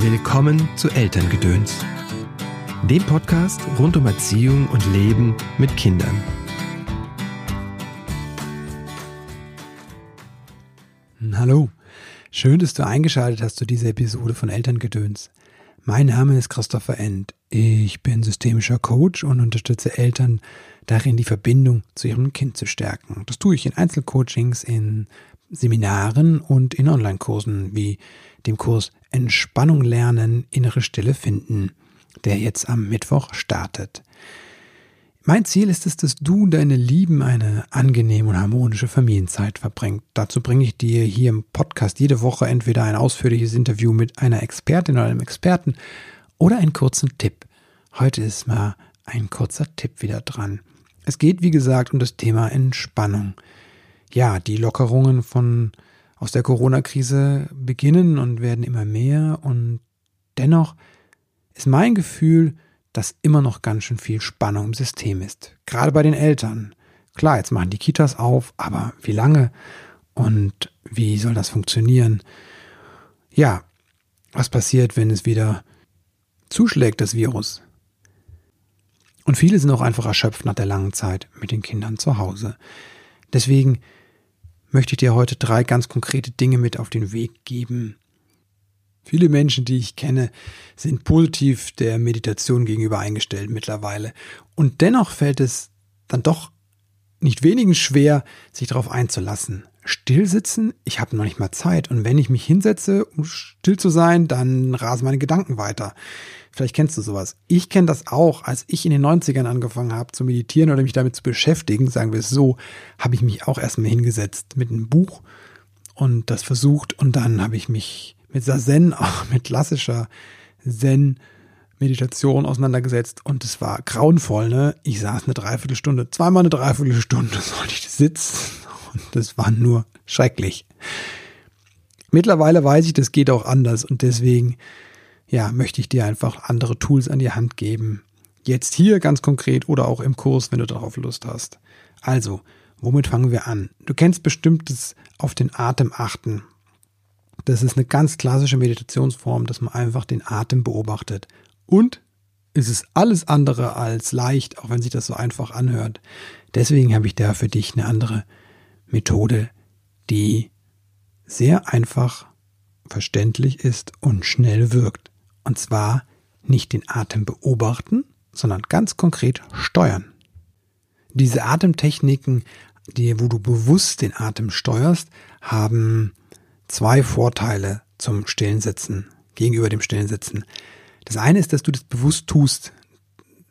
Willkommen zu Elterngedöns, dem Podcast rund um Erziehung und Leben mit Kindern. Hallo, schön, dass du eingeschaltet hast zu dieser Episode von Elterngedöns. Mein Name ist Christopher End. Ich bin systemischer Coach und unterstütze Eltern darin, die Verbindung zu ihrem Kind zu stärken. Das tue ich in Einzelcoachings, in Seminaren und in Online-Kursen wie dem Kurs Entspannung lernen, innere Stille finden, der jetzt am Mittwoch startet. Mein Ziel ist es, dass du und deine Lieben eine angenehme und harmonische Familienzeit verbringt. Dazu bringe ich dir hier im Podcast jede Woche entweder ein ausführliches Interview mit einer Expertin oder einem Experten oder einen kurzen Tipp. Heute ist mal ein kurzer Tipp wieder dran. Es geht, wie gesagt, um das Thema Entspannung. Ja, die Lockerungen von aus der Corona-Krise beginnen und werden immer mehr. Und dennoch ist mein Gefühl, dass immer noch ganz schön viel Spannung im System ist. Gerade bei den Eltern. Klar, jetzt machen die Kitas auf, aber wie lange und wie soll das funktionieren? Ja, was passiert, wenn es wieder zuschlägt, das Virus? Und viele sind auch einfach erschöpft nach der langen Zeit mit den Kindern zu Hause. Deswegen möchte ich dir heute drei ganz konkrete Dinge mit auf den Weg geben. Viele Menschen, die ich kenne, sind positiv der Meditation gegenüber eingestellt mittlerweile. Und dennoch fällt es dann doch nicht wenigen schwer, sich darauf einzulassen. Stillsitzen, ich habe noch nicht mal Zeit. Und wenn ich mich hinsetze, um still zu sein, dann rasen meine Gedanken weiter. Vielleicht kennst du sowas. Ich kenne das auch. Als ich in den 90ern angefangen habe zu meditieren oder mich damit zu beschäftigen, sagen wir es so, habe ich mich auch erstmal hingesetzt mit einem Buch und das versucht. Und dann habe ich mich mit Sazen, auch mit klassischer Zen, Meditation auseinandergesetzt und es war grauenvoll, ne? Ich saß eine Dreiviertelstunde, zweimal eine Dreiviertelstunde sollte ich sitzen und das war nur schrecklich. Mittlerweile weiß ich, das geht auch anders und deswegen ja, möchte ich dir einfach andere Tools an die Hand geben. Jetzt hier ganz konkret oder auch im Kurs, wenn du darauf Lust hast. Also, womit fangen wir an? Du kennst bestimmt das auf den Atem achten. Das ist eine ganz klassische Meditationsform, dass man einfach den Atem beobachtet. Und es ist alles andere als leicht, auch wenn sich das so einfach anhört. Deswegen habe ich da für dich eine andere Methode, die sehr einfach verständlich ist und schnell wirkt. Und zwar nicht den Atem beobachten, sondern ganz konkret steuern. Diese Atemtechniken, die, wo du bewusst den Atem steuerst, haben zwei Vorteile zum Stillen Sitzen, gegenüber dem Stillen Sitzen. Das eine ist, dass du das bewusst tust.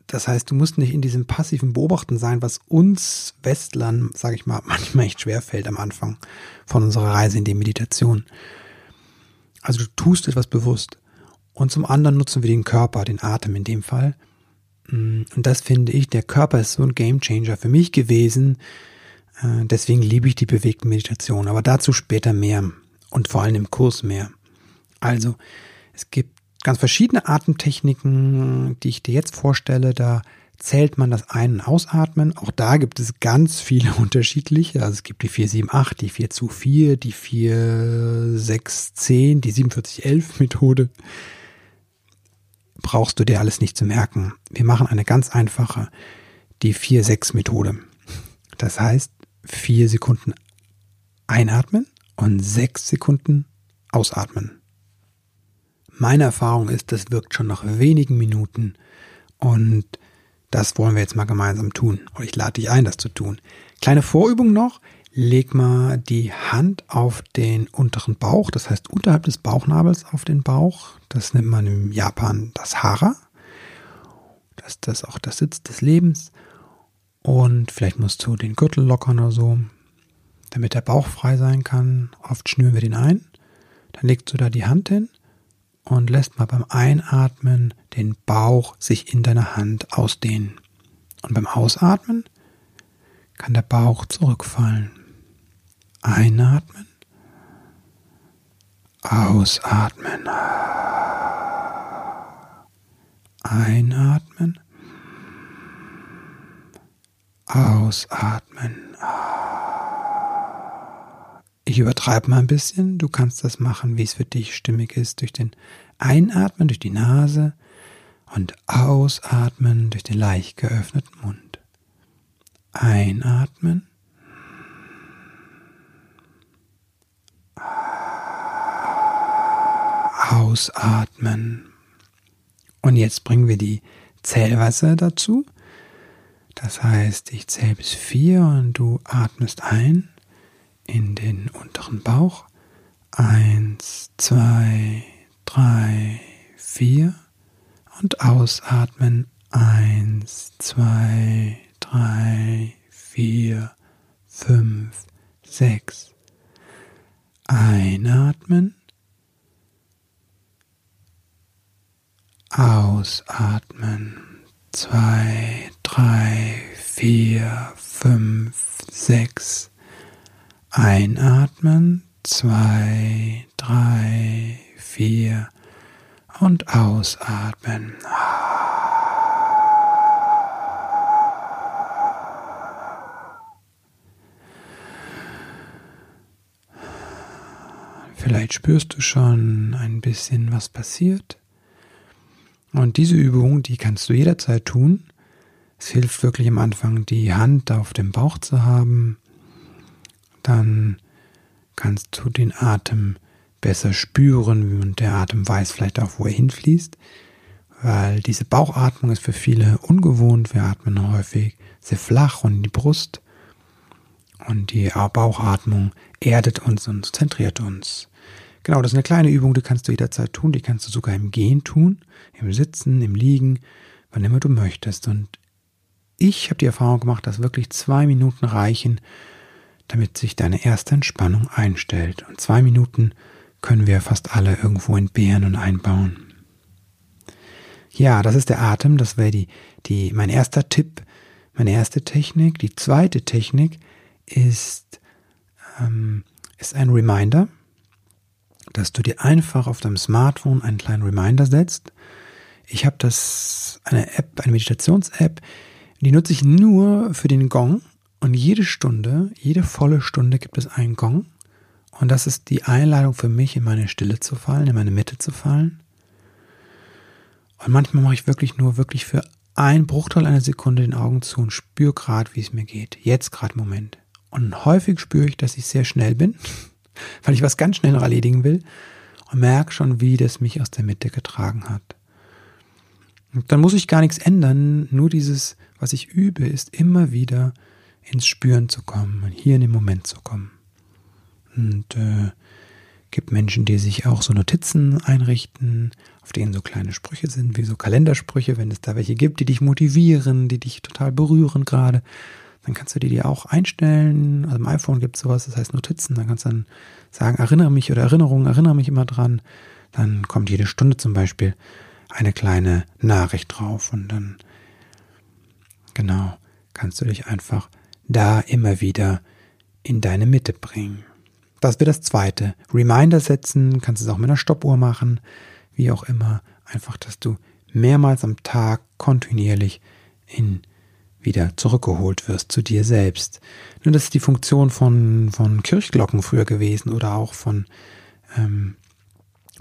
Das heißt, du musst nicht in diesem passiven Beobachten sein, was uns Westlern, sage ich mal, manchmal echt schwer fällt am Anfang von unserer Reise in die Meditation. Also du tust etwas bewusst. Und zum anderen nutzen wir den Körper, den Atem in dem Fall. Mm, und das finde ich, der Körper ist so ein Gamechanger für mich gewesen. Äh, deswegen liebe ich die bewegte Meditation. Aber dazu später mehr. Und vor allem im Kurs mehr. Also, es gibt ganz verschiedene Atemtechniken, die ich dir jetzt vorstelle. Da zählt man das Ein- und Ausatmen. Auch da gibt es ganz viele unterschiedliche. Also es gibt die 478, die 4 zu 4, die 4, 6, 10, die 4711 Methode brauchst du dir alles nicht zu merken. Wir machen eine ganz einfache, die 4-6-Methode. Das heißt, vier Sekunden einatmen und sechs Sekunden ausatmen. Meine Erfahrung ist, das wirkt schon nach wenigen Minuten und das wollen wir jetzt mal gemeinsam tun. Und ich lade dich ein, das zu tun. Kleine Vorübung noch leg mal die Hand auf den unteren Bauch, das heißt unterhalb des Bauchnabels auf den Bauch. Das nennt man im Japan das Hara. Das ist das auch der Sitz des Lebens. Und vielleicht musst du den Gürtel lockern oder so, damit der Bauch frei sein kann. Oft schnüren wir den ein. Dann legst du da die Hand hin und lässt mal beim Einatmen den Bauch sich in deiner Hand ausdehnen. Und beim Ausatmen kann der Bauch zurückfallen. Einatmen. Ausatmen. Einatmen. Ausatmen. Ich übertreibe mal ein bisschen. Du kannst das machen, wie es für dich stimmig ist, durch den Einatmen, durch die Nase und Ausatmen durch den leicht geöffneten Mund. Einatmen. Ausatmen. Und jetzt bringen wir die Zählweise dazu. Das heißt, ich zähle bis vier und du atmest ein in den unteren Bauch. Eins, zwei, drei, vier. Und ausatmen. Eins, zwei, drei, vier, fünf, sechs. Einatmen. Ausatmen. Zwei, drei, vier, fünf, sechs. Einatmen. Zwei, drei, vier. Und ausatmen. Vielleicht spürst du schon ein bisschen, was passiert. Und diese Übung, die kannst du jederzeit tun. Es hilft wirklich am Anfang, die Hand auf dem Bauch zu haben. Dann kannst du den Atem besser spüren und der Atem weiß vielleicht auch, wo er hinfließt, weil diese Bauchatmung ist für viele ungewohnt. Wir atmen häufig sehr flach und in die Brust und die Bauchatmung erdet uns und zentriert uns. Genau, das ist eine kleine Übung, die kannst du jederzeit tun, die kannst du sogar im Gehen tun, im Sitzen, im Liegen, wann immer du möchtest. Und ich habe die Erfahrung gemacht, dass wirklich zwei Minuten reichen, damit sich deine erste Entspannung einstellt. Und zwei Minuten können wir fast alle irgendwo entbehren und einbauen. Ja, das ist der Atem, das wäre die, die, mein erster Tipp, meine erste Technik. Die zweite Technik ist, ähm, ist ein Reminder dass du dir einfach auf deinem Smartphone einen kleinen Reminder setzt. Ich habe das eine App, eine Meditations-App, die nutze ich nur für den Gong und jede Stunde, jede volle Stunde gibt es einen Gong und das ist die Einladung für mich, in meine Stille zu fallen, in meine Mitte zu fallen. Und manchmal mache ich wirklich nur wirklich für einen Bruchteil einer Sekunde den Augen zu und spüre gerade, wie es mir geht. Jetzt gerade Moment. Und häufig spüre ich, dass ich sehr schnell bin weil ich was ganz schnell noch erledigen will und merke schon, wie das mich aus der Mitte getragen hat. Und dann muss ich gar nichts ändern, nur dieses, was ich übe, ist immer wieder ins Spüren zu kommen und hier in den Moment zu kommen. Und äh, gibt Menschen, die sich auch so Notizen einrichten, auf denen so kleine Sprüche sind, wie so Kalendersprüche, wenn es da welche gibt, die dich motivieren, die dich total berühren gerade dann kannst du dir die auch einstellen. Also im iPhone gibt es sowas, das heißt Notizen. Dann kannst du dann sagen, erinnere mich oder Erinnerung, erinnere mich immer dran. Dann kommt jede Stunde zum Beispiel eine kleine Nachricht drauf und dann, genau, kannst du dich einfach da immer wieder in deine Mitte bringen. Das wird das zweite. Reminder setzen, kannst es auch mit einer Stoppuhr machen, wie auch immer. Einfach, dass du mehrmals am Tag kontinuierlich in wieder zurückgeholt wirst zu dir selbst. Nun, das ist die Funktion von, von Kirchglocken früher gewesen oder auch von ähm,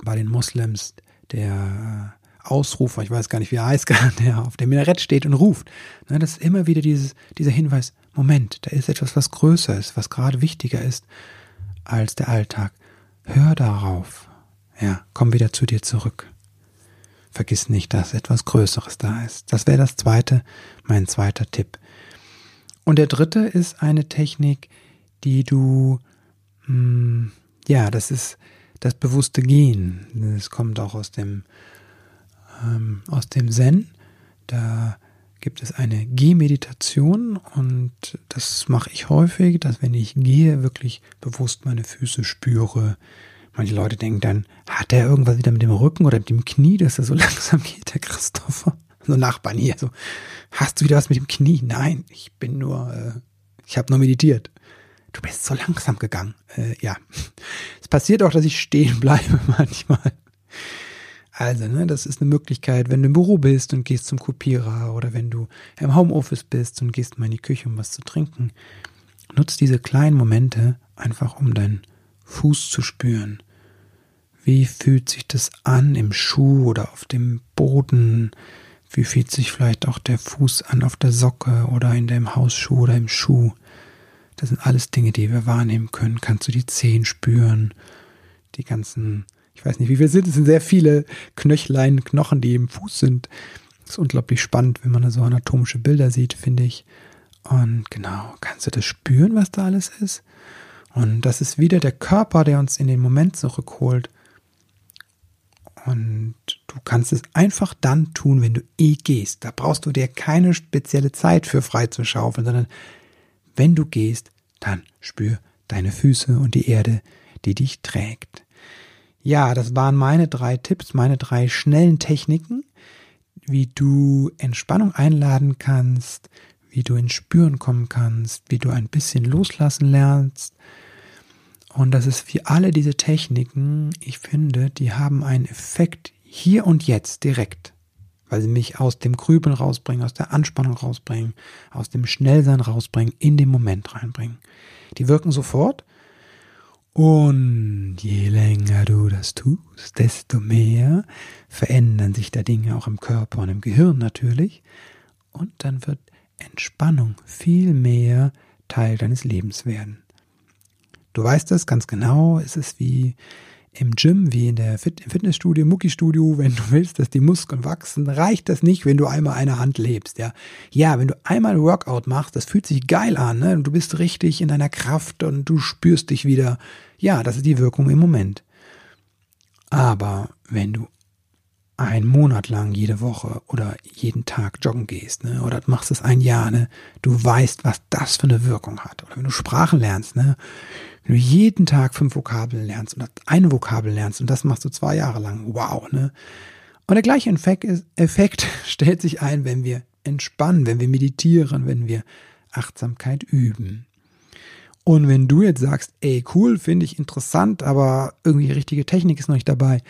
bei den Moslems der Ausrufer, ich weiß gar nicht, wie er heißt, der auf dem Minarett steht und ruft. Ne, das ist immer wieder dieses, dieser Hinweis, Moment, da ist etwas, was größer ist, was gerade wichtiger ist als der Alltag. Hör darauf. Ja, komm wieder zu dir zurück. Vergiss nicht, dass etwas Größeres da ist. Das wäre das zweite, mein zweiter Tipp. Und der dritte ist eine Technik, die du, mh, hm, ja, das ist das bewusste Gehen. Das kommt auch aus dem, ähm, aus dem Zen. Da gibt es eine Gehmeditation und das mache ich häufig, dass wenn ich gehe, wirklich bewusst meine Füße spüre, Manche Leute denken dann, hat er irgendwas wieder mit dem Rücken oder mit dem Knie, dass er so langsam geht, der Christopher? So Nachbarn hier, so, hast du wieder was mit dem Knie? Nein, ich bin nur, äh, ich habe nur meditiert. Du bist so langsam gegangen. Äh, ja, es passiert auch, dass ich stehen bleibe manchmal. Also, ne, das ist eine Möglichkeit, wenn du im Büro bist und gehst zum Kopierer oder wenn du im Homeoffice bist und gehst mal in die Küche, um was zu trinken. Nutz diese kleinen Momente einfach, um dein Fuß zu spüren. Wie fühlt sich das an im Schuh oder auf dem Boden? Wie fühlt sich vielleicht auch der Fuß an auf der Socke oder in dem Hausschuh oder im Schuh? Das sind alles Dinge, die wir wahrnehmen können. Kannst du die Zehen spüren? Die ganzen, ich weiß nicht, wie viele sind. Es sind sehr viele Knöchlein, Knochen, die im Fuß sind. Das ist unglaublich spannend, wenn man da so anatomische Bilder sieht, finde ich. Und genau, kannst du das spüren, was da alles ist? Und das ist wieder der Körper, der uns in den Moment zurückholt. Und du kannst es einfach dann tun, wenn du eh gehst. Da brauchst du dir keine spezielle Zeit für freizuschaufeln, sondern wenn du gehst, dann spür deine Füße und die Erde, die dich trägt. Ja, das waren meine drei Tipps, meine drei schnellen Techniken, wie du Entspannung einladen kannst, wie du ins Spüren kommen kannst, wie du ein bisschen loslassen lernst. Und das ist wie alle diese Techniken, ich finde, die haben einen Effekt hier und jetzt direkt, weil sie mich aus dem Grübeln rausbringen, aus der Anspannung rausbringen, aus dem Schnellsein rausbringen, in den Moment reinbringen. Die wirken sofort. Und je länger du das tust, desto mehr verändern sich da Dinge auch im Körper und im Gehirn natürlich. Und dann wird Entspannung viel mehr Teil deines Lebens werden. Du weißt das ganz genau. Es ist wie im Gym, wie in der Fit im Fitnessstudio, Muckistudio, wenn du willst, dass die Muskeln wachsen, reicht das nicht, wenn du einmal eine Hand lebst, ja. Ja, wenn du einmal ein Workout machst, das fühlt sich geil an, ne? Du bist richtig in deiner Kraft und du spürst dich wieder. Ja, das ist die Wirkung im Moment. Aber wenn du einen Monat lang jede Woche oder jeden Tag joggen gehst, ne, oder machst es ein Jahr, ne, du weißt, was das für eine Wirkung hat. Oder wenn du Sprachen lernst, ne, wenn du jeden Tag fünf Vokabeln lernst oder eine Vokabel lernst und das machst du zwei Jahre lang, wow, ne. Und der gleiche Effekt, Effekt stellt sich ein, wenn wir entspannen, wenn wir meditieren, wenn wir Achtsamkeit üben. Und wenn du jetzt sagst, ey, cool, finde ich interessant, aber irgendwie richtige Technik ist noch nicht dabei,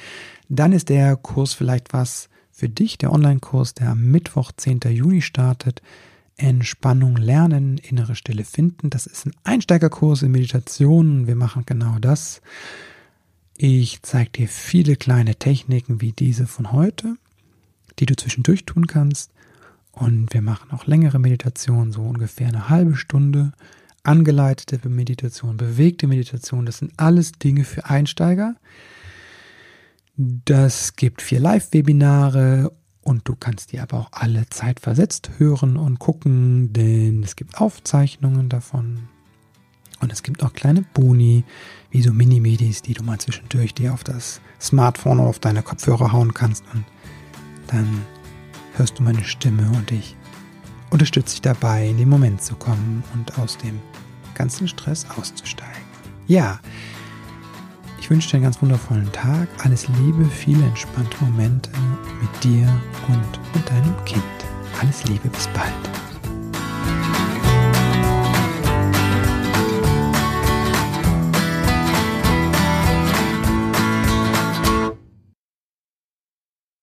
dann ist der Kurs vielleicht was für dich, der Online-Kurs, der am Mittwoch, 10. Juni startet. Entspannung lernen, innere Stille finden. Das ist ein Einsteigerkurs in Meditation. Wir machen genau das. Ich zeige dir viele kleine Techniken wie diese von heute, die du zwischendurch tun kannst. Und wir machen auch längere Meditationen, so ungefähr eine halbe Stunde angeleitete Meditation, bewegte Meditation, das sind alles Dinge für Einsteiger. Das gibt vier Live-Webinare und du kannst die aber auch alle zeitversetzt hören und gucken, denn es gibt Aufzeichnungen davon. Und es gibt auch kleine Boni, wie so Mini-Medis, die du mal zwischendurch dir auf das Smartphone oder auf deine Kopfhörer hauen kannst. Und dann hörst du meine Stimme und ich unterstütze dich dabei, in den Moment zu kommen und aus dem ganzen Stress auszusteigen. Ja, ich wünsche dir einen ganz wundervollen Tag, alles Liebe, viele entspannte Momente mit dir und mit deinem Kind. Alles Liebe, bis bald.